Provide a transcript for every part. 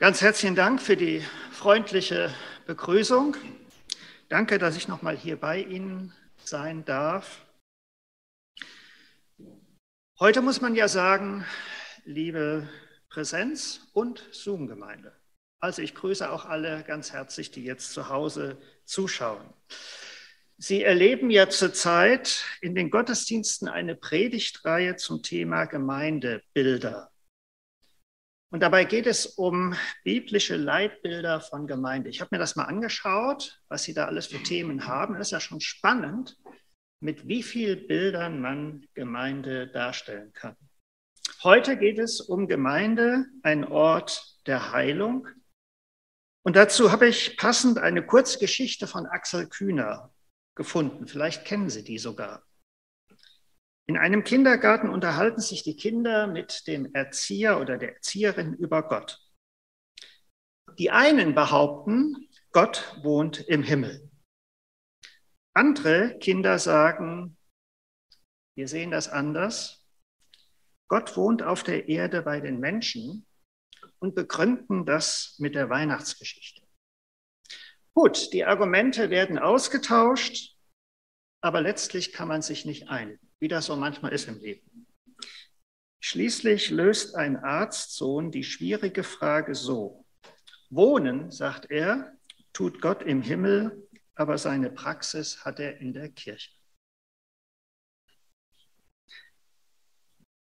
Ganz herzlichen Dank für die freundliche Begrüßung. Danke, dass ich noch mal hier bei Ihnen sein darf. Heute muss man ja sagen, liebe Präsenz- und Zoom-Gemeinde. Also ich grüße auch alle ganz herzlich, die jetzt zu Hause zuschauen. Sie erleben ja zurzeit in den Gottesdiensten eine Predigtreihe zum Thema Gemeindebilder. Und dabei geht es um biblische Leitbilder von Gemeinde. Ich habe mir das mal angeschaut, was Sie da alles für Themen haben. Das ist ja schon spannend, mit wie vielen Bildern man Gemeinde darstellen kann. Heute geht es um Gemeinde, ein Ort der Heilung. Und dazu habe ich passend eine Kurzgeschichte von Axel Kühner gefunden. Vielleicht kennen Sie die sogar. In einem Kindergarten unterhalten sich die Kinder mit dem Erzieher oder der Erzieherin über Gott. Die einen behaupten, Gott wohnt im Himmel. Andere Kinder sagen, wir sehen das anders. Gott wohnt auf der Erde bei den Menschen und begründen das mit der Weihnachtsgeschichte. Gut, die Argumente werden ausgetauscht, aber letztlich kann man sich nicht einigen wie das so manchmal ist im Leben. Schließlich löst ein Arztsohn die schwierige Frage so. Wohnen, sagt er, tut Gott im Himmel, aber seine Praxis hat er in der Kirche.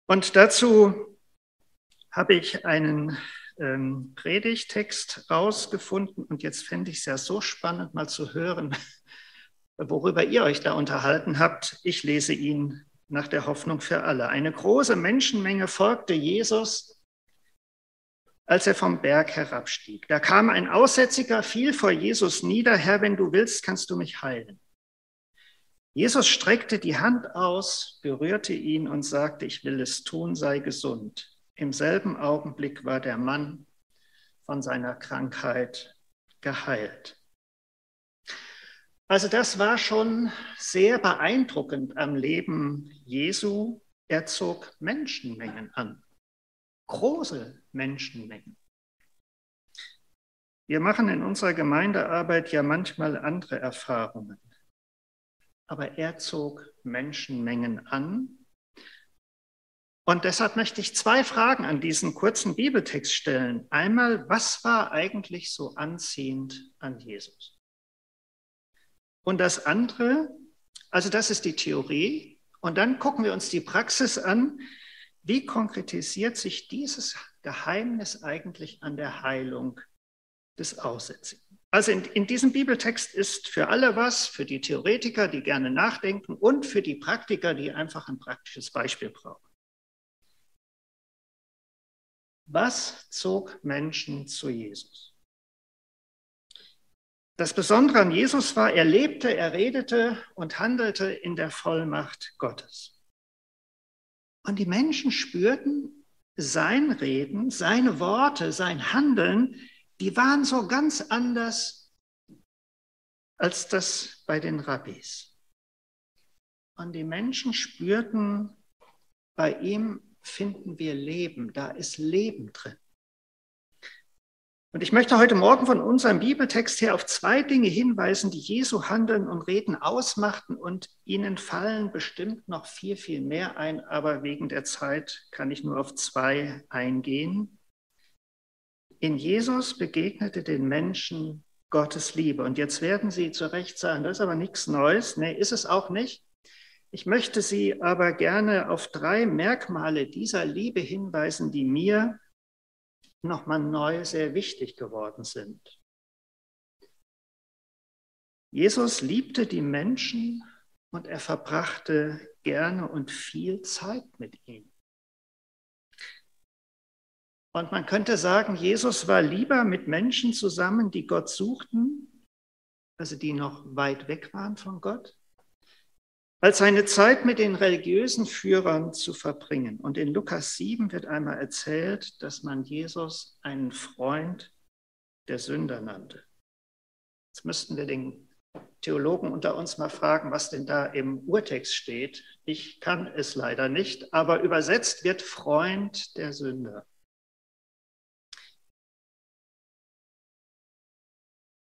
Und dazu habe ich einen ähm, Predigtext rausgefunden und jetzt fände ich es ja so spannend, mal zu hören, worüber ihr euch da unterhalten habt. Ich lese ihn nach der Hoffnung für alle. Eine große Menschenmenge folgte Jesus, als er vom Berg herabstieg. Da kam ein Aussätziger, fiel vor Jesus nieder, Herr, wenn du willst, kannst du mich heilen. Jesus streckte die Hand aus, berührte ihn und sagte, ich will es tun, sei gesund. Im selben Augenblick war der Mann von seiner Krankheit geheilt. Also das war schon sehr beeindruckend am Leben Jesu. Er zog Menschenmengen an, große Menschenmengen. Wir machen in unserer Gemeindearbeit ja manchmal andere Erfahrungen, aber er zog Menschenmengen an. Und deshalb möchte ich zwei Fragen an diesen kurzen Bibeltext stellen. Einmal, was war eigentlich so anziehend an Jesus? Und das andere, also das ist die Theorie. Und dann gucken wir uns die Praxis an. Wie konkretisiert sich dieses Geheimnis eigentlich an der Heilung des Aussätzigen? Also in, in, diesem Bibeltext ist für alle was, für die Theoretiker, die gerne nachdenken und für die Praktiker, die einfach ein praktisches Beispiel brauchen. Was zog Menschen zu Jesus? Das Besondere an Jesus war, er lebte, er redete und handelte in der Vollmacht Gottes. Und die Menschen spürten sein Reden, seine Worte, sein Handeln, die waren so ganz anders als das bei den Rabbis. Und die Menschen spürten, bei ihm finden wir Leben, da ist Leben drin. Und ich möchte heute Morgen von unserem Bibeltext her auf zwei Dinge hinweisen, die Jesu Handeln und Reden ausmachten. Und Ihnen fallen bestimmt noch viel, viel mehr ein, aber wegen der Zeit kann ich nur auf zwei eingehen. In Jesus begegnete den Menschen Gottes Liebe. Und jetzt werden Sie zu Recht sagen, das ist aber nichts Neues. Nee, ist es auch nicht. Ich möchte Sie aber gerne auf drei Merkmale dieser Liebe hinweisen, die mir nochmal neu sehr wichtig geworden sind. Jesus liebte die Menschen und er verbrachte gerne und viel Zeit mit ihnen. Und man könnte sagen, Jesus war lieber mit Menschen zusammen, die Gott suchten, also die noch weit weg waren von Gott, als seine Zeit mit den religiösen Führern zu verbringen. Und in Lukas 7 wird einmal erzählt, dass man Jesus einen Freund der Sünder nannte. Jetzt müssten wir den Theologen unter uns mal fragen, was denn da im Urtext steht. Ich kann es leider nicht, aber übersetzt wird Freund der Sünder.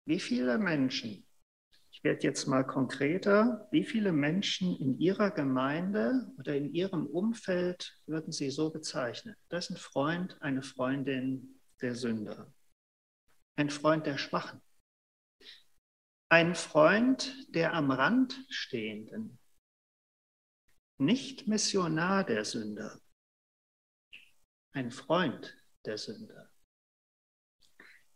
wie viele Menschen, ich werde jetzt mal konkreter, wie viele Menschen in Ihrer Gemeinde oder in Ihrem Umfeld würden Sie so bezeichnen? Das ist ein Freund, eine Freundin der Sünder, ein Freund der Schwachen, ein Freund der am Rand stehenden, nicht Missionar der Sünder, ein Freund der Sünder.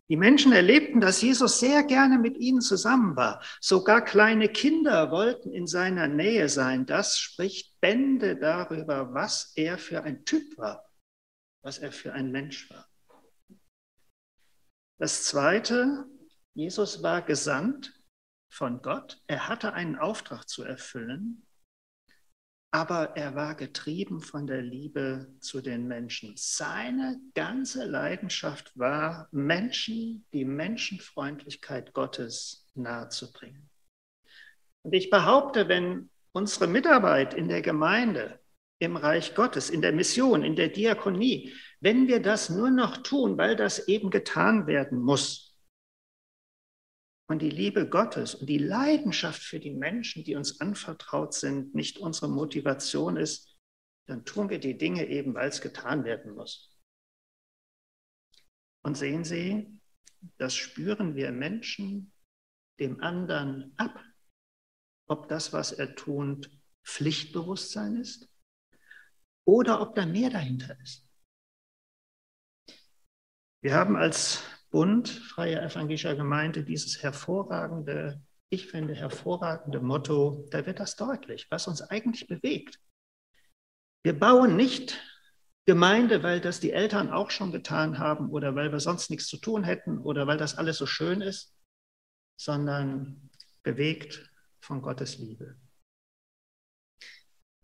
Die Menschen erlebten, dass Jesus sehr gerne mit ihnen zusammen war. Sogar kleine Kinder wollten in seiner Nähe sein. Das spricht Bände darüber, was er für ein Typ war, was er für ein Mensch war. Das Zweite, Jesus war gesandt von Gott. Er hatte einen Auftrag zu erfüllen aber er war getrieben von der Liebe zu den Menschen. Seine ganze Leidenschaft war, Menschen die Menschenfreundlichkeit Gottes nahezubringen. Und ich behaupte, wenn unsere Mitarbeit in der Gemeinde, im Reich Gottes, in der Mission, in der Diakonie, wenn wir das nur noch tun, weil das eben getan werden muss, und die Liebe Gottes und die Leidenschaft für die Menschen, die uns anvertraut sind, nicht unsere Motivation ist, dann tun wir die Dinge eben, weil es getan werden muss. Und sehen Sie, das spüren wir Menschen dem anderen ab, ob das, was er tut, Pflichtbewusstsein ist oder ob da mehr dahinter ist. Wir haben als Bund Freie Evangelischer Gemeinde dieses hervorragende, ich finde hervorragende Motto, da wird das deutlich, was uns eigentlich bewegt. Wir bauen nicht Gemeinde, weil das die Eltern auch schon getan haben oder weil wir sonst nichts zu tun hätten oder weil das alles so schön ist, sondern bewegt von Gottes Liebe.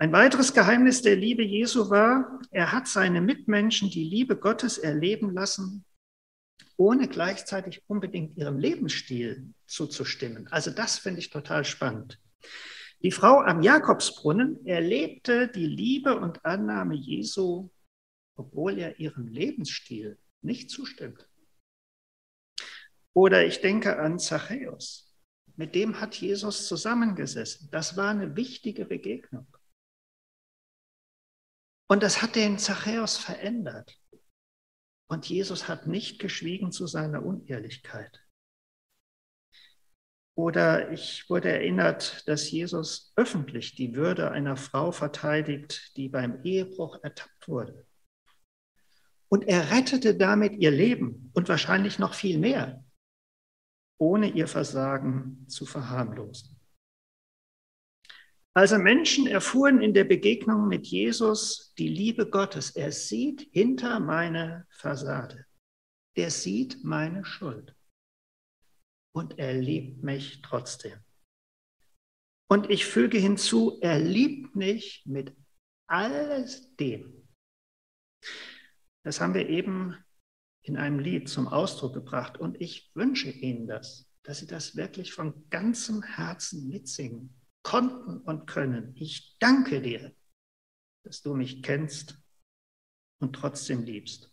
Ein weiteres Geheimnis der Liebe Jesu war, er hat seine Mitmenschen die Liebe Gottes erleben lassen ohne gleichzeitig unbedingt ihrem Lebensstil zuzustimmen. Also das finde ich total spannend. Die Frau am Jakobsbrunnen erlebte die Liebe und Annahme Jesu, obwohl er ihrem Lebensstil nicht zustimmt. Oder ich denke an Zachäus. Mit dem hat Jesus zusammengesessen. Das war eine wichtige Begegnung. Und das hat den Zachäus verändert. Und Jesus hat nicht geschwiegen zu seiner Unehrlichkeit. Oder ich wurde erinnert, dass Jesus öffentlich die Würde einer Frau verteidigt, die beim Ehebruch ertappt wurde. Und er rettete damit ihr Leben und wahrscheinlich noch viel mehr, ohne ihr Versagen zu verharmlosen. Also Menschen erfuhren in der Begegnung mit Jesus die Liebe Gottes. Er sieht hinter meine Fassade. Er sieht meine Schuld. Und er liebt mich trotzdem. Und ich füge hinzu, er liebt mich mit alles dem. Das haben wir eben in einem Lied zum Ausdruck gebracht. Und ich wünsche Ihnen das, dass Sie das wirklich von ganzem Herzen mitsingen konnten und können. Ich danke dir, dass du mich kennst und trotzdem liebst.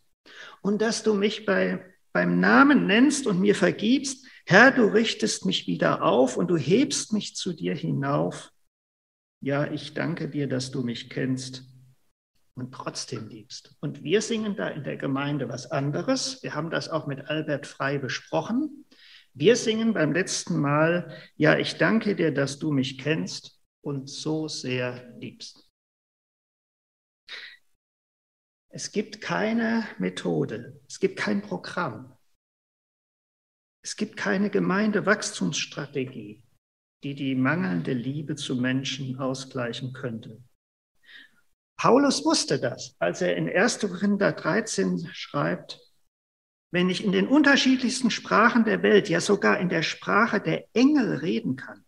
Und dass du mich bei, beim Namen nennst und mir vergibst. Herr, du richtest mich wieder auf und du hebst mich zu dir hinauf. Ja, ich danke dir, dass du mich kennst und trotzdem liebst. Und wir singen da in der Gemeinde was anderes. Wir haben das auch mit Albert Frei besprochen. Wir singen beim letzten Mal, ja, ich danke dir, dass du mich kennst und so sehr liebst. Es gibt keine Methode, es gibt kein Programm, es gibt keine Gemeindewachstumsstrategie, die die mangelnde Liebe zu Menschen ausgleichen könnte. Paulus wusste das, als er in 1. Korinther 13 schreibt, wenn ich in den unterschiedlichsten Sprachen der Welt, ja sogar in der Sprache der Engel reden kann,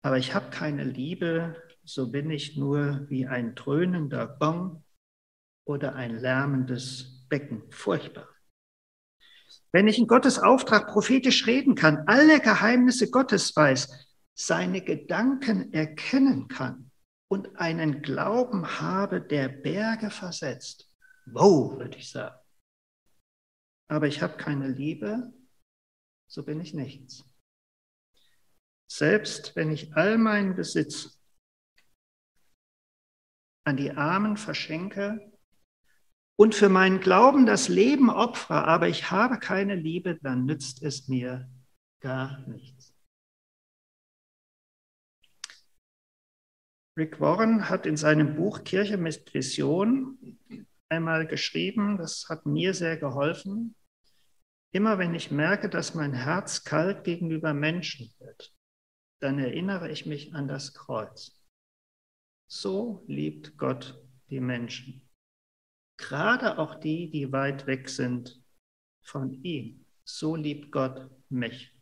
aber ich habe keine Liebe, so bin ich nur wie ein dröhnender Gong oder ein lärmendes Becken. Furchtbar. Wenn ich in Gottes Auftrag prophetisch reden kann, alle Geheimnisse Gottes weiß, seine Gedanken erkennen kann und einen Glauben habe, der Berge versetzt. Wow, würde ich sagen aber ich habe keine Liebe, so bin ich nichts. Selbst wenn ich all meinen Besitz an die Armen verschenke und für meinen Glauben das Leben opfere, aber ich habe keine Liebe, dann nützt es mir gar nichts. Rick Warren hat in seinem Buch Kirche mit Vision einmal geschrieben, das hat mir sehr geholfen. Immer wenn ich merke, dass mein Herz kalt gegenüber Menschen wird, dann erinnere ich mich an das Kreuz. So liebt Gott die Menschen. Gerade auch die, die weit weg sind von ihm. So liebt Gott mich.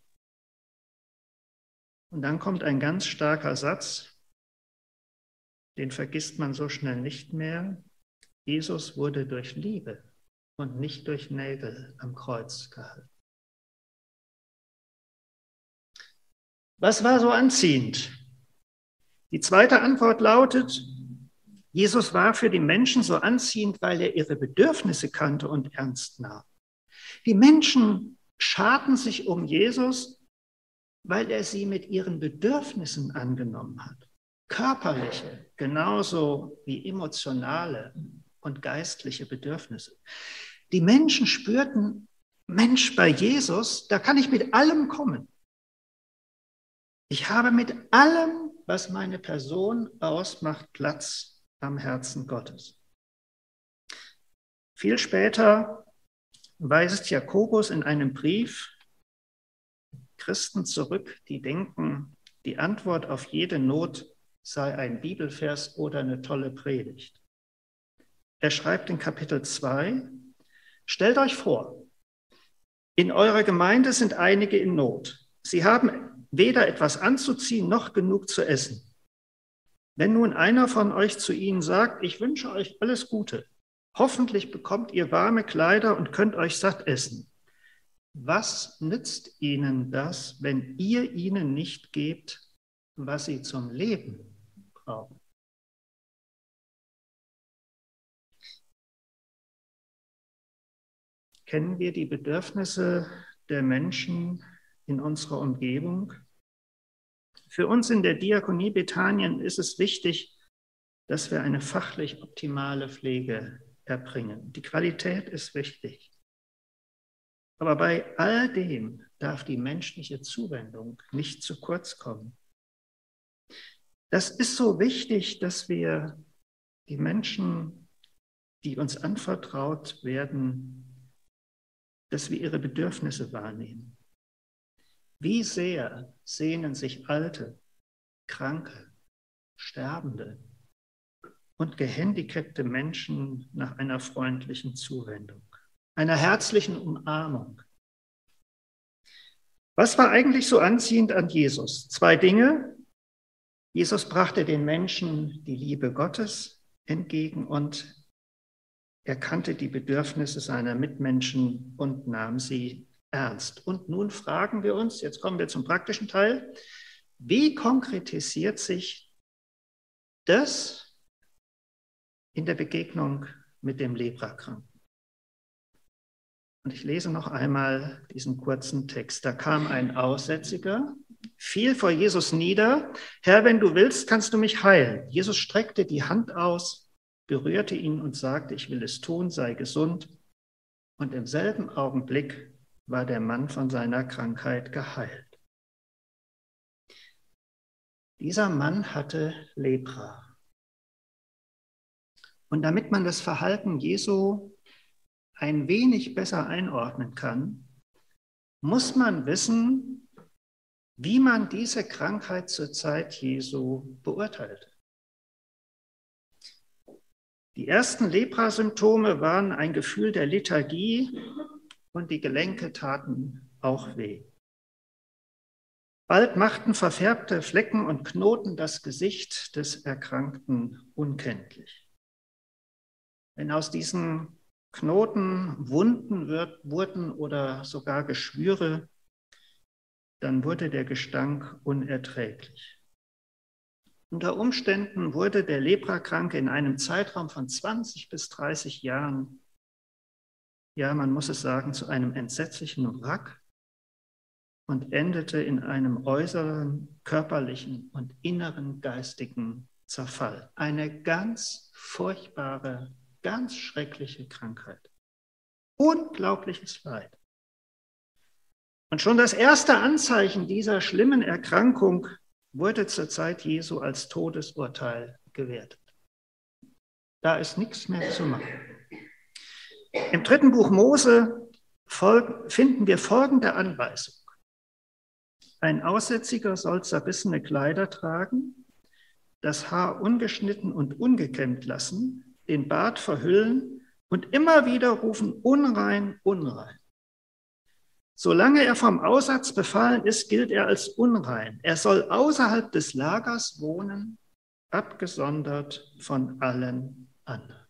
Und dann kommt ein ganz starker Satz, den vergisst man so schnell nicht mehr. Jesus wurde durch Liebe und nicht durch Nägel am Kreuz gehalten. Was war so anziehend? Die zweite Antwort lautet, Jesus war für die Menschen so anziehend, weil er ihre Bedürfnisse kannte und ernst nahm. Die Menschen scharten sich um Jesus, weil er sie mit ihren Bedürfnissen angenommen hat. Körperliche, genauso wie emotionale und geistliche Bedürfnisse. Die Menschen spürten, Mensch, bei Jesus, da kann ich mit allem kommen. Ich habe mit allem, was meine Person ausmacht, Platz am Herzen Gottes. Viel später weist Jakobus in einem Brief Christen zurück, die denken, die Antwort auf jede Not sei ein Bibelvers oder eine tolle Predigt. Er schreibt in Kapitel 2, stellt euch vor, in eurer Gemeinde sind einige in Not. Sie haben weder etwas anzuziehen noch genug zu essen. Wenn nun einer von euch zu ihnen sagt, ich wünsche euch alles Gute, hoffentlich bekommt ihr warme Kleider und könnt euch satt essen. Was nützt ihnen das, wenn ihr ihnen nicht gebt, was sie zum Leben brauchen? Kennen wir die Bedürfnisse der Menschen in unserer Umgebung? Für uns in der Diakonie Bethanien ist es wichtig, dass wir eine fachlich optimale Pflege erbringen. Die Qualität ist wichtig. Aber bei all dem darf die menschliche Zuwendung nicht zu kurz kommen. Das ist so wichtig, dass wir die Menschen, die uns anvertraut werden, dass wir ihre Bedürfnisse wahrnehmen. Wie sehr sehnen sich alte, kranke, sterbende und gehandicapte Menschen nach einer freundlichen Zuwendung, einer herzlichen Umarmung. Was war eigentlich so anziehend an Jesus? Zwei Dinge. Jesus brachte den Menschen die Liebe Gottes entgegen und er kannte die Bedürfnisse seiner Mitmenschen und nahm sie ernst. Und nun fragen wir uns, jetzt kommen wir zum praktischen Teil, wie konkretisiert sich das in der Begegnung mit dem Leprakranken? Und ich lese noch einmal diesen kurzen Text. Da kam ein Aussätziger, fiel vor Jesus nieder. Herr, wenn du willst, kannst du mich heilen. Jesus streckte die Hand aus, berührte ihn und sagte, ich will es tun, sei gesund. Und im selben Augenblick war der Mann von seiner Krankheit geheilt. Dieser Mann hatte Lepra. Und damit man das Verhalten Jesu ein wenig besser einordnen kann, muss man wissen, wie man diese Krankheit zur Zeit Jesu beurteilt. Die ersten Leprasymptome waren ein Gefühl der Lethargie und die Gelenke taten auch weh. Bald machten verfärbte Flecken und Knoten das Gesicht des Erkrankten unkenntlich. Wenn aus diesen Knoten Wunden wird, wurden oder sogar Geschwüre, dann wurde der Gestank unerträglich. Unter Umständen wurde der Leprakranke in einem Zeitraum von 20 bis 30 Jahren ja, man muss es sagen, zu einem entsetzlichen Wrack und endete in einem äußeren körperlichen und inneren geistigen Zerfall. Eine ganz furchtbare, ganz schreckliche Krankheit. Unglaubliches Leid. Und schon das erste Anzeichen dieser schlimmen Erkrankung wurde zur Zeit Jesu als Todesurteil gewertet. Da ist nichts mehr zu machen. Im dritten Buch Mose finden wir folgende Anweisung. Ein Aussätziger soll zerbissene Kleider tragen, das Haar ungeschnitten und ungekämmt lassen, den Bart verhüllen und immer wieder rufen, unrein, unrein. Solange er vom Aussatz befallen ist, gilt er als unrein. Er soll außerhalb des Lagers wohnen, abgesondert von allen anderen.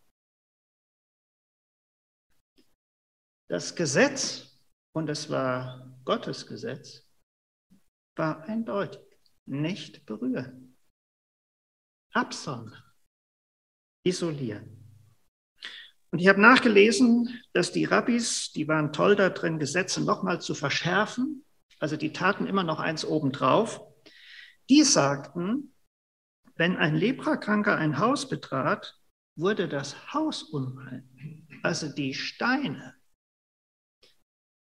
Das Gesetz, und es war Gottes Gesetz, war eindeutig. Nicht berühren. Absondern. Isolieren. Und ich habe nachgelesen, dass die Rabbis, die waren toll da drin, Gesetze nochmal zu verschärfen. Also die taten immer noch eins obendrauf. Die sagten, wenn ein Leprakranker ein Haus betrat, wurde das Haus unrein. Also die Steine.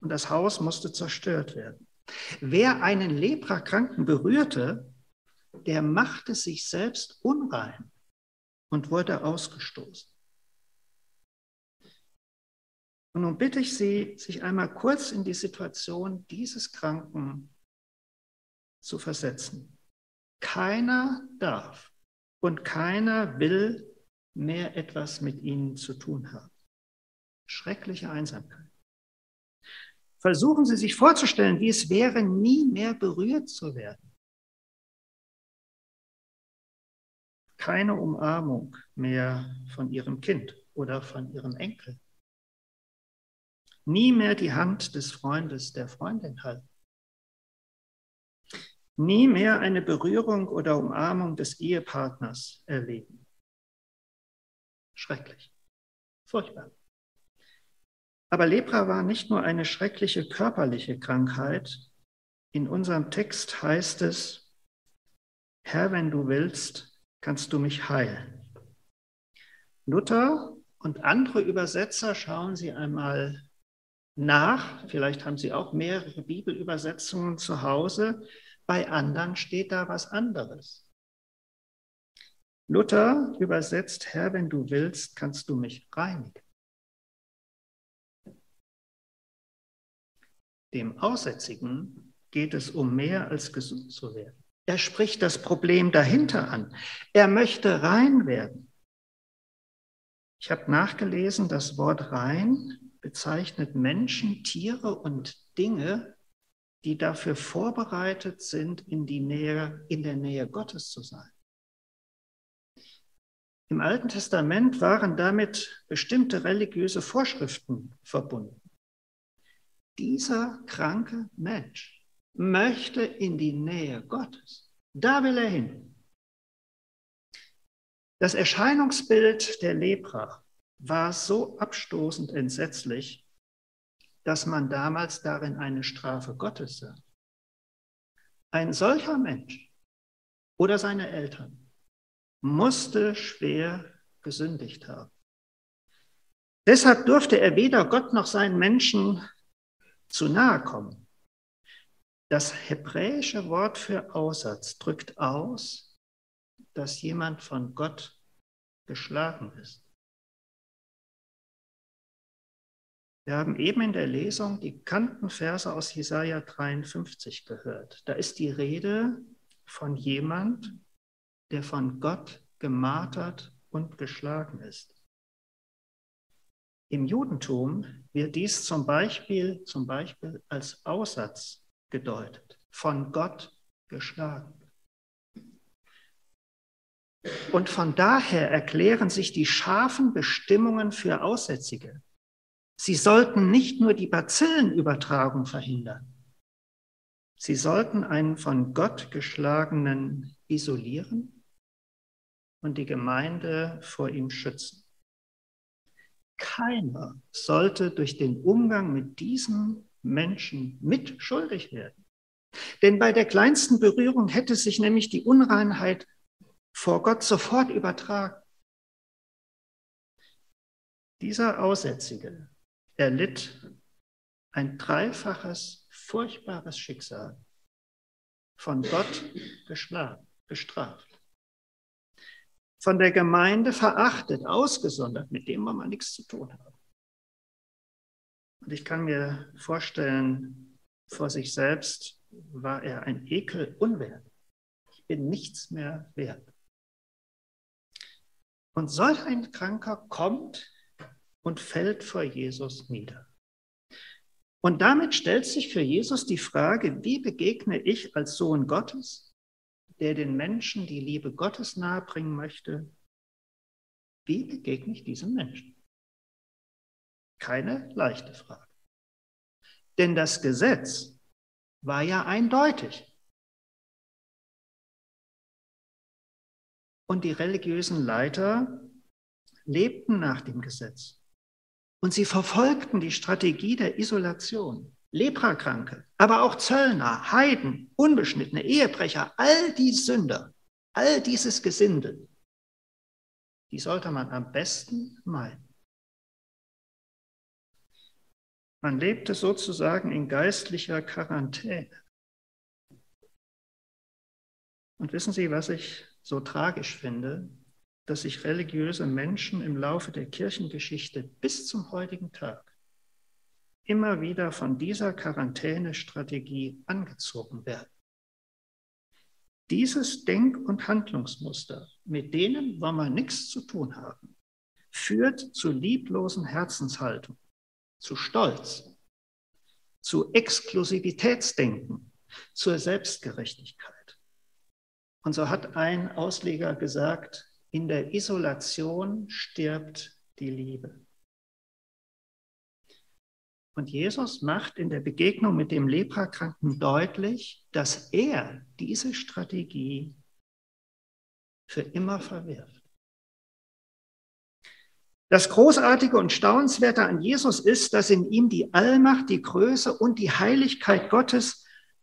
Und das Haus musste zerstört werden. Wer einen Leprakranken berührte, der machte sich selbst unrein und wurde ausgestoßen. Und nun bitte ich Sie, sich einmal kurz in die Situation dieses Kranken zu versetzen. Keiner darf und keiner will mehr etwas mit Ihnen zu tun haben. Schreckliche Einsamkeit. Versuchen Sie sich vorzustellen, wie es wäre, nie mehr berührt zu werden. Keine Umarmung mehr von Ihrem Kind oder von Ihrem Enkel nie mehr die Hand des Freundes, der Freundin halten. Nie mehr eine Berührung oder Umarmung des Ehepartners erleben. Schrecklich. Furchtbar. Aber Lepra war nicht nur eine schreckliche körperliche Krankheit. In unserem Text heißt es, Herr, wenn du willst, kannst du mich heilen. Luther und andere Übersetzer schauen Sie einmal nach. Vielleicht haben Sie auch mehrere Bibelübersetzungen zu Hause. Bei anderen steht da was anderes. Luther übersetzt, Herr, wenn du willst, kannst du mich reinigen. Dem Aussätzigen geht es um mehr als gesund zu werden. Er spricht das Problem dahinter an. Er möchte rein werden. Ich habe nachgelesen, das Wort rein bezeichnet Menschen, Tiere und Dinge, die dafür vorbereitet sind, in, die Nähe, in der Nähe Gottes zu sein. Im Alten Testament waren damit bestimmte religiöse Vorschriften verbunden. Dieser kranke Mensch möchte in die Nähe Gottes. Da will er hin. Das Erscheinungsbild der Lepra war so abstoßend entsetzlich, dass man damals darin eine Strafe Gottes sah. Ein solcher Mensch oder seine Eltern musste schwer gesündigt haben. Deshalb durfte er weder Gott noch seinen Menschen zu nahe kommen. Das hebräische Wort für Aussatz drückt aus, dass jemand von Gott geschlagen ist. Wir haben eben in der Lesung die bekannten Verse aus Jesaja 53 gehört. Da ist die Rede von jemand, der von Gott gemartert und geschlagen ist. Im Judentum wird dies zum Beispiel, zum Beispiel als Aussatz gedeutet, von Gott geschlagen. Und von daher erklären sich die scharfen Bestimmungen für Aussätzige Sie sollten nicht nur die Bazillenübertragung verhindern, sie sollten einen von Gott geschlagenen isolieren und die Gemeinde vor ihm schützen. Keiner sollte durch den Umgang mit diesem Menschen mitschuldig werden. Denn bei der kleinsten Berührung hätte sich nämlich die Unreinheit vor Gott sofort übertragen. Dieser Aussätzige erlitt ein dreifaches, furchtbares Schicksal, von Gott bestraft, von der Gemeinde verachtet, ausgesondert, mit dem man nichts zu tun hat. Und ich kann mir vorstellen, vor sich selbst war er ein Ekel unwert. Ich bin nichts mehr wert. Und solch ein Kranker kommt und fällt vor Jesus nieder. Und damit stellt sich für Jesus die Frage, wie begegne ich als Sohn Gottes, der den Menschen die Liebe Gottes nahebringen möchte, wie begegne ich diesem Menschen? Keine leichte Frage. Denn das Gesetz war ja eindeutig. Und die religiösen Leiter lebten nach dem Gesetz. Und sie verfolgten die Strategie der Isolation. Leprakranke, aber auch Zöllner, Heiden, Unbeschnittene, Ehebrecher, all die Sünder, all dieses Gesindel, die sollte man am besten meiden. Man lebte sozusagen in geistlicher Quarantäne. Und wissen Sie, was ich so tragisch finde? Dass sich religiöse Menschen im Laufe der Kirchengeschichte bis zum heutigen Tag immer wieder von dieser Quarantänestrategie angezogen werden. Dieses Denk- und Handlungsmuster, mit denen wollen wir nichts zu tun haben, führt zu lieblosen Herzenshaltung, zu Stolz, zu Exklusivitätsdenken, zur Selbstgerechtigkeit. Und so hat ein Ausleger gesagt, in der Isolation stirbt die Liebe. Und Jesus macht in der Begegnung mit dem Leprakranken deutlich, dass er diese Strategie für immer verwirft. Das Großartige und Staunenswerte an Jesus ist, dass in ihm die Allmacht, die Größe und die Heiligkeit Gottes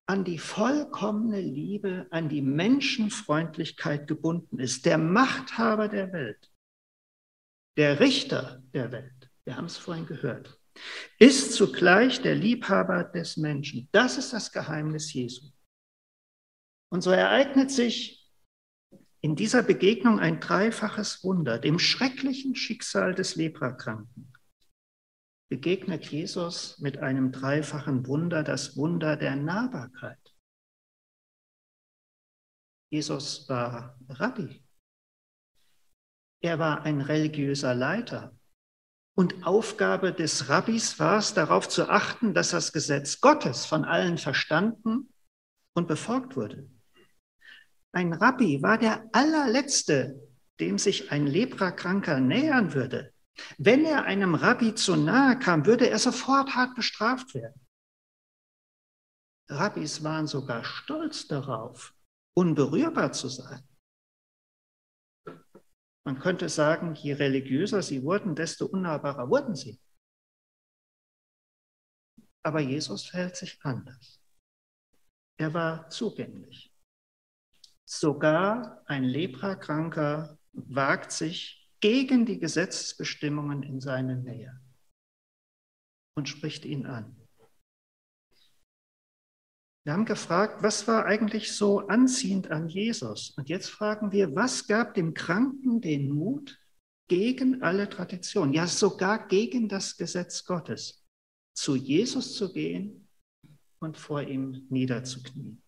an die vollkommene Liebe, an die Menschenfreundlichkeit gebunden ist. Der Machthaber der Welt, der Richter der Welt, wir haben es vorhin gehört, ist zugleich der Liebhaber des Menschen. Das ist das Geheimnis Jesu. Und so ereignet sich in dieser Begegnung ein dreifaches Wunder, dem schrecklichen Schicksal des Leprakranken begegnet Jesus mit einem dreifachen Wunder, das Wunder der Nahbarkeit. Jesus war Rabbi. Er war ein religiöser Leiter. Und Aufgabe des Rabbis war es, darauf zu achten, dass das Gesetz Gottes von allen verstanden und befolgt wurde. Ein Rabbi war der allerletzte, dem sich ein Leprakranker nähern würde. Wenn er einem Rabbi zu nahe kam, würde er sofort hart bestraft werden. Rabbis waren sogar stolz darauf, unberührbar zu sein. Man könnte sagen, je religiöser sie wurden, desto unnahbarer wurden sie. Aber Jesus verhält sich anders. Er war zugänglich. Sogar ein Leprakranker wagt sich gegen die Gesetzesbestimmungen in seine Nähe und spricht ihn an. Wir haben gefragt, was war eigentlich so anziehend an Jesus? Und jetzt fragen wir, was gab dem Kranken den Mut gegen alle Traditionen, ja sogar gegen das Gesetz Gottes, zu Jesus zu gehen und vor ihm niederzuknien?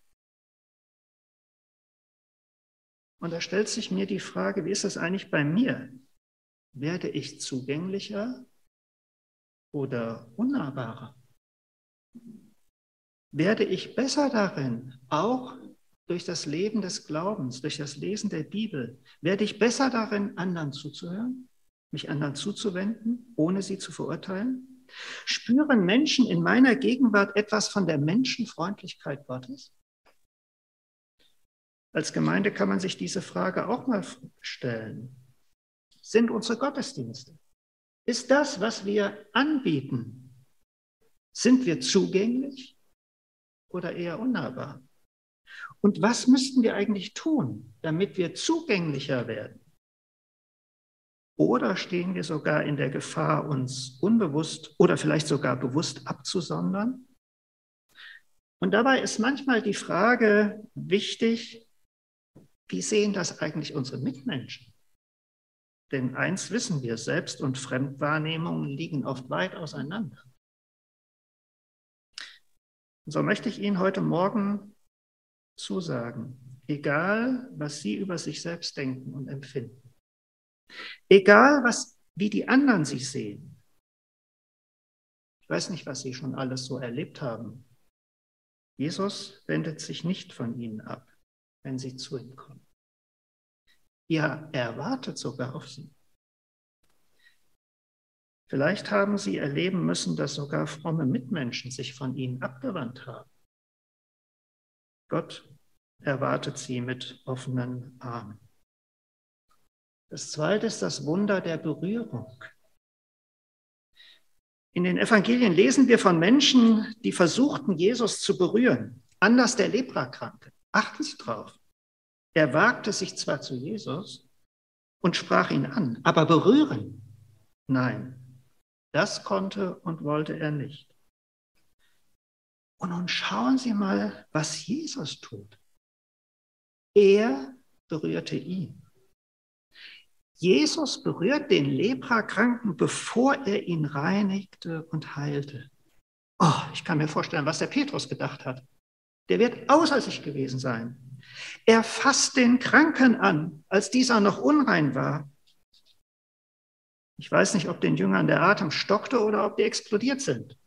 Und da stellt sich mir die Frage, wie ist das eigentlich bei mir? Werde ich zugänglicher oder unnahbarer? Werde ich besser darin, auch durch das Leben des Glaubens, durch das Lesen der Bibel, werde ich besser darin, anderen zuzuhören, mich anderen zuzuwenden, ohne sie zu verurteilen? Spüren Menschen in meiner Gegenwart etwas von der Menschenfreundlichkeit Gottes? Als Gemeinde kann man sich diese Frage auch mal stellen. Sind unsere Gottesdienste? Ist das, was wir anbieten, sind wir zugänglich? oder eher unnahbar? Und was müssten wir eigentlich tun, damit wir zugänglicher werden? Oder stehen wir sogar in der Gefahr, uns unbewusst oder vielleicht sogar bewusst abzusondern? Und dabei ist manchmal die Frage wichtig, wie sehen das eigentlich unsere Mitmenschen? Denn eins wissen wir, Selbst- und Fremdwahrnehmungen liegen oft weit auseinander. Und so möchte ich Ihnen heute Morgen zusagen, egal was Sie über sich selbst denken und empfinden, egal was, wie die anderen Sie sehen, ich weiß nicht, was Sie schon alles so erlebt haben, Jesus wendet sich nicht von Ihnen ab wenn sie zu ihm kommen. Ja, er wartet sogar auf sie. Vielleicht haben sie erleben müssen, dass sogar fromme Mitmenschen sich von ihnen abgewandt haben. Gott erwartet sie mit offenen Armen. Das zweite ist das Wunder der Berührung. In den Evangelien lesen wir von Menschen, die versuchten, Jesus zu berühren. Anders der Leprakranke. Achten Sie drauf. Er wagte sich zwar zu Jesus und sprach ihn an, aber berühren? Nein, das konnte und wollte er nicht. Und nun schauen Sie mal, was Jesus tut. Er berührte ihn. Jesus berührt den Leprakranken, bevor er ihn reinigte und heilte. Oh, ich kann mir vorstellen, was der Petrus gedacht hat. Der wird außer sich gewesen sein. Er fasst den Kranken an, als dieser noch unrein war. Ich weiß nicht, ob den Jüngern der Atem stockte oder ob die explodiert sind.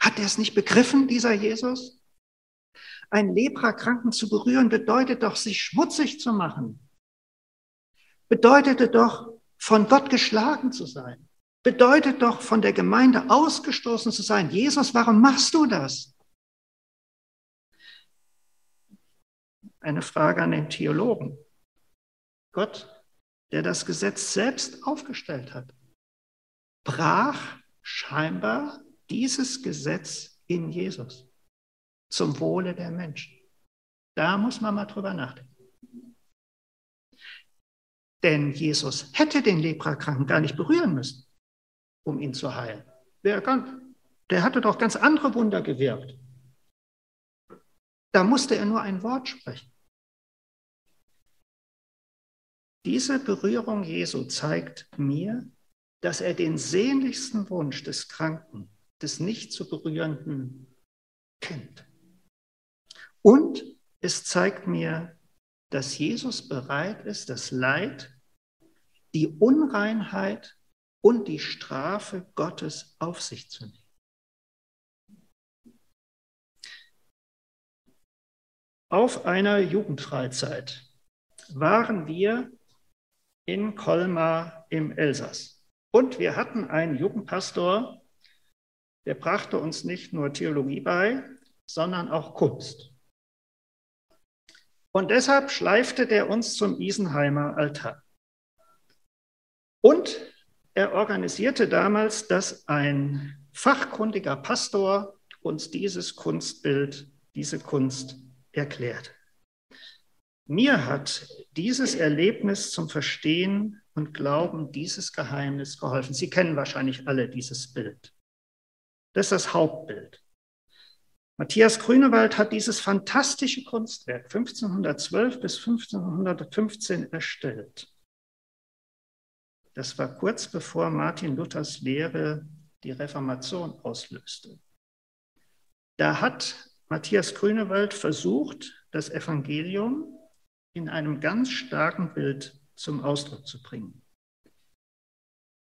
Hat er es nicht begriffen, dieser Jesus? Ein Leprakranken zu berühren bedeutet doch, sich schmutzig zu machen. Bedeutete doch, von Gott geschlagen zu sein. Bedeutet doch, von der Gemeinde ausgestoßen zu sein. Jesus, warum machst du das? Eine Frage an den Theologen. Gott, der das Gesetz selbst aufgestellt hat, brach scheinbar dieses Gesetz in Jesus zum Wohle der Menschen. Da muss man mal drüber nachdenken. Denn Jesus hätte den Leprakranken gar nicht berühren müssen, um ihn zu heilen. Der hatte doch ganz andere Wunder gewirkt. Da musste er nur ein Wort sprechen. Diese Berührung Jesu zeigt mir, dass er den sehnlichsten Wunsch des Kranken, des nicht zu berührenden, kennt. Und es zeigt mir, dass Jesus bereit ist, das Leid, die Unreinheit und die Strafe Gottes auf sich zu nehmen. Auf einer Jugendfreizeit waren wir in Colmar im Elsass. Und wir hatten einen Jugendpastor, der brachte uns nicht nur Theologie bei, sondern auch Kunst. Und deshalb schleifte der uns zum Isenheimer Altar. Und er organisierte damals, dass ein fachkundiger Pastor uns dieses Kunstbild, diese Kunst erklärt. Mir hat dieses Erlebnis zum Verstehen und Glauben dieses Geheimnis geholfen. Sie kennen wahrscheinlich alle dieses Bild. Das ist das Hauptbild. Matthias Grünewald hat dieses fantastische Kunstwerk 1512 bis 1515 erstellt. Das war kurz bevor Martin Luthers Lehre die Reformation auslöste. Da hat Matthias Grünewald versucht, das Evangelium in einem ganz starken Bild zum Ausdruck zu bringen.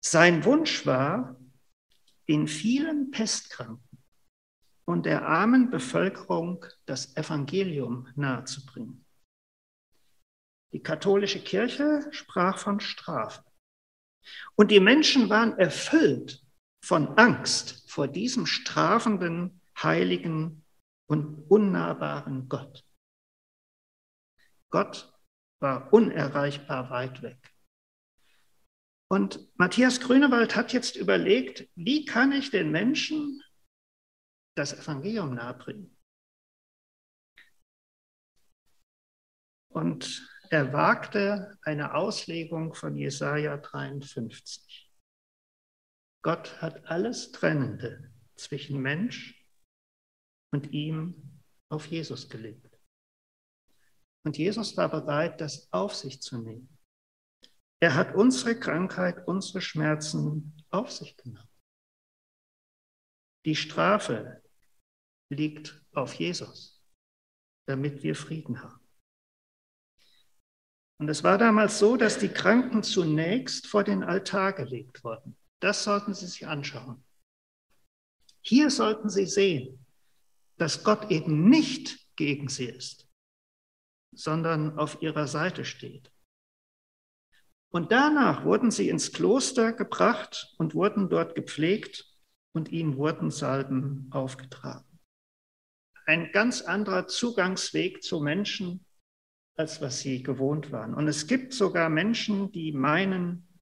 Sein Wunsch war, in vielen Pestkranken und der armen Bevölkerung das Evangelium nahezubringen. Die katholische Kirche sprach von Strafe. Und die Menschen waren erfüllt von Angst vor diesem strafenden, heiligen und unnahbaren Gott. Gott war unerreichbar weit weg. Und Matthias Grünewald hat jetzt überlegt, wie kann ich den Menschen das Evangelium nahebringen? Und er wagte eine Auslegung von Jesaja 53. Gott hat alles Trennende zwischen Mensch und ihm auf Jesus gelegt. Und Jesus war bereit, das auf sich zu nehmen. Er hat unsere Krankheit, unsere Schmerzen auf sich genommen. Die Strafe liegt auf Jesus, damit wir Frieden haben. Und es war damals so, dass die Kranken zunächst vor den Altar gelegt wurden. Das sollten Sie sich anschauen. Hier sollten Sie sehen, dass Gott eben nicht gegen sie ist, sondern auf ihrer Seite steht. Und danach wurden sie ins Kloster gebracht und wurden dort gepflegt und ihnen wurden Salben aufgetragen. Ein ganz anderer Zugangsweg zu Menschen, als was sie gewohnt waren. Und es gibt sogar Menschen, die meinen,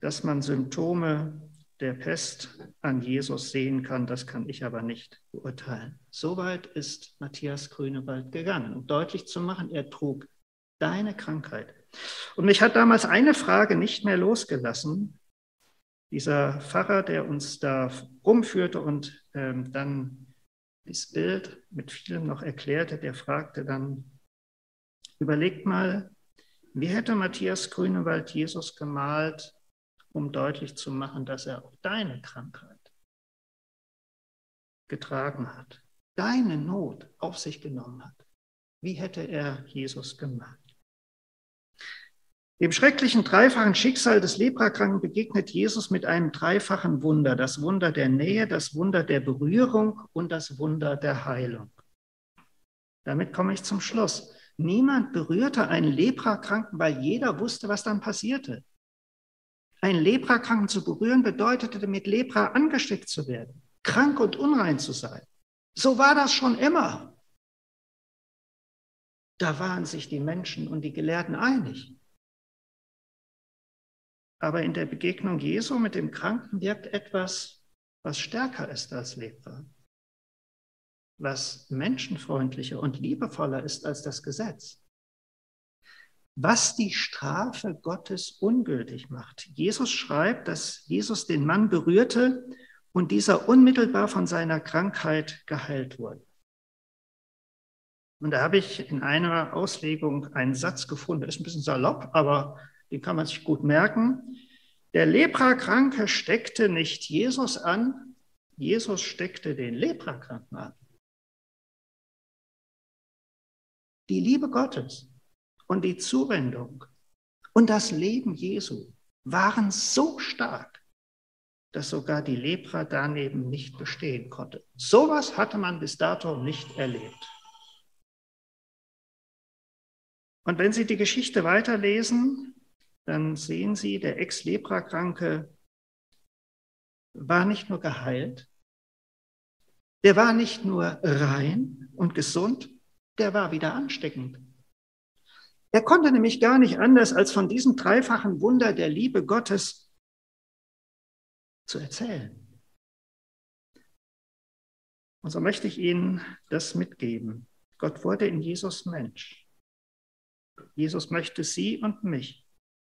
dass man Symptome der Pest an Jesus sehen kann, das kann ich aber nicht beurteilen. Soweit ist Matthias Grünewald gegangen, um deutlich zu machen, er trug deine Krankheit. Und mich hat damals eine Frage nicht mehr losgelassen. Dieser Pfarrer, der uns da rumführte und ähm, dann das Bild mit vielem noch erklärte, der fragte dann, überlegt mal, wie hätte Matthias Grünewald Jesus gemalt, um deutlich zu machen, dass er auch deine Krankheit getragen hat, deine Not auf sich genommen hat. Wie hätte er Jesus gemacht? Dem schrecklichen dreifachen Schicksal des Leprakranken begegnet Jesus mit einem dreifachen Wunder. Das Wunder der Nähe, das Wunder der Berührung und das Wunder der Heilung. Damit komme ich zum Schluss. Niemand berührte einen Leprakranken, weil jeder wusste, was dann passierte. Einen Leprakranken zu berühren bedeutete, mit Lepra angesteckt zu werden, krank und unrein zu sein. So war das schon immer. Da waren sich die Menschen und die Gelehrten einig. Aber in der Begegnung Jesu mit dem Kranken wirkt etwas, was stärker ist als Lepra, was menschenfreundlicher und liebevoller ist als das Gesetz was die Strafe Gottes ungültig macht. Jesus schreibt, dass Jesus den Mann berührte und dieser unmittelbar von seiner Krankheit geheilt wurde. Und da habe ich in einer Auslegung einen Satz gefunden, der ist ein bisschen salopp, aber den kann man sich gut merken. Der Leprakranke steckte nicht Jesus an, Jesus steckte den Leprakranken an. Die Liebe Gottes und die Zuwendung und das Leben Jesu waren so stark, dass sogar die Lepra daneben nicht bestehen konnte. Sowas hatte man bis dato nicht erlebt. Und wenn Sie die Geschichte weiterlesen, dann sehen Sie, der Ex-Lepra-Kranke war nicht nur geheilt, der war nicht nur rein und gesund, der war wieder ansteckend. Er konnte nämlich gar nicht anders, als von diesem dreifachen Wunder der Liebe Gottes zu erzählen. Und so möchte ich Ihnen das mitgeben. Gott wurde in Jesus Mensch. Jesus möchte Sie und mich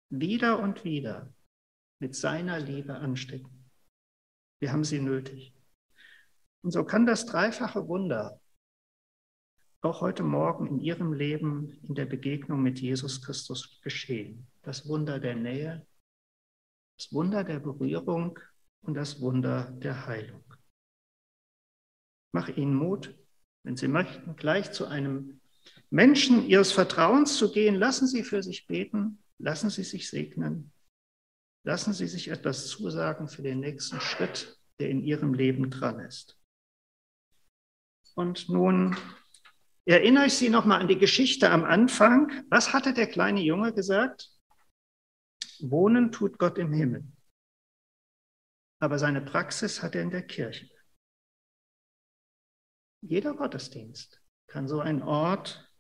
wieder und wieder mit seiner Liebe anstecken. Wir haben sie nötig. Und so kann das dreifache Wunder auch heute Morgen in Ihrem Leben in der Begegnung mit Jesus Christus geschehen. Das Wunder der Nähe, das Wunder der Berührung und das Wunder der Heilung. Mach Ihnen Mut, wenn Sie möchten, gleich zu einem Menschen Ihres Vertrauens zu gehen. Lassen Sie für sich beten, lassen Sie sich segnen, lassen Sie sich etwas zusagen für den nächsten Schritt, der in Ihrem Leben dran ist. Und nun Erinnere ich Sie nochmal an die Geschichte am Anfang. Was hatte der kleine Junge gesagt? Wohnen tut Gott im Himmel. Aber seine Praxis hat er in der Kirche. Jeder Gottesdienst kann so ein Ort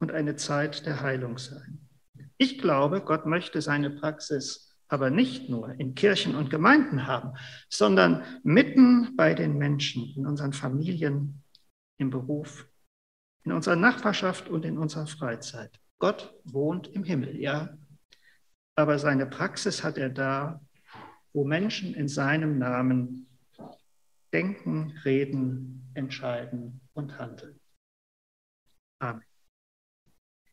und eine Zeit der Heilung sein. Ich glaube, Gott möchte seine Praxis aber nicht nur in Kirchen und Gemeinden haben, sondern mitten bei den Menschen, in unseren Familien, im Beruf, in unserer Nachbarschaft und in unserer Freizeit. Gott wohnt im Himmel, ja. Aber seine Praxis hat er da, wo Menschen in seinem Namen denken, reden, entscheiden und handeln. Amen.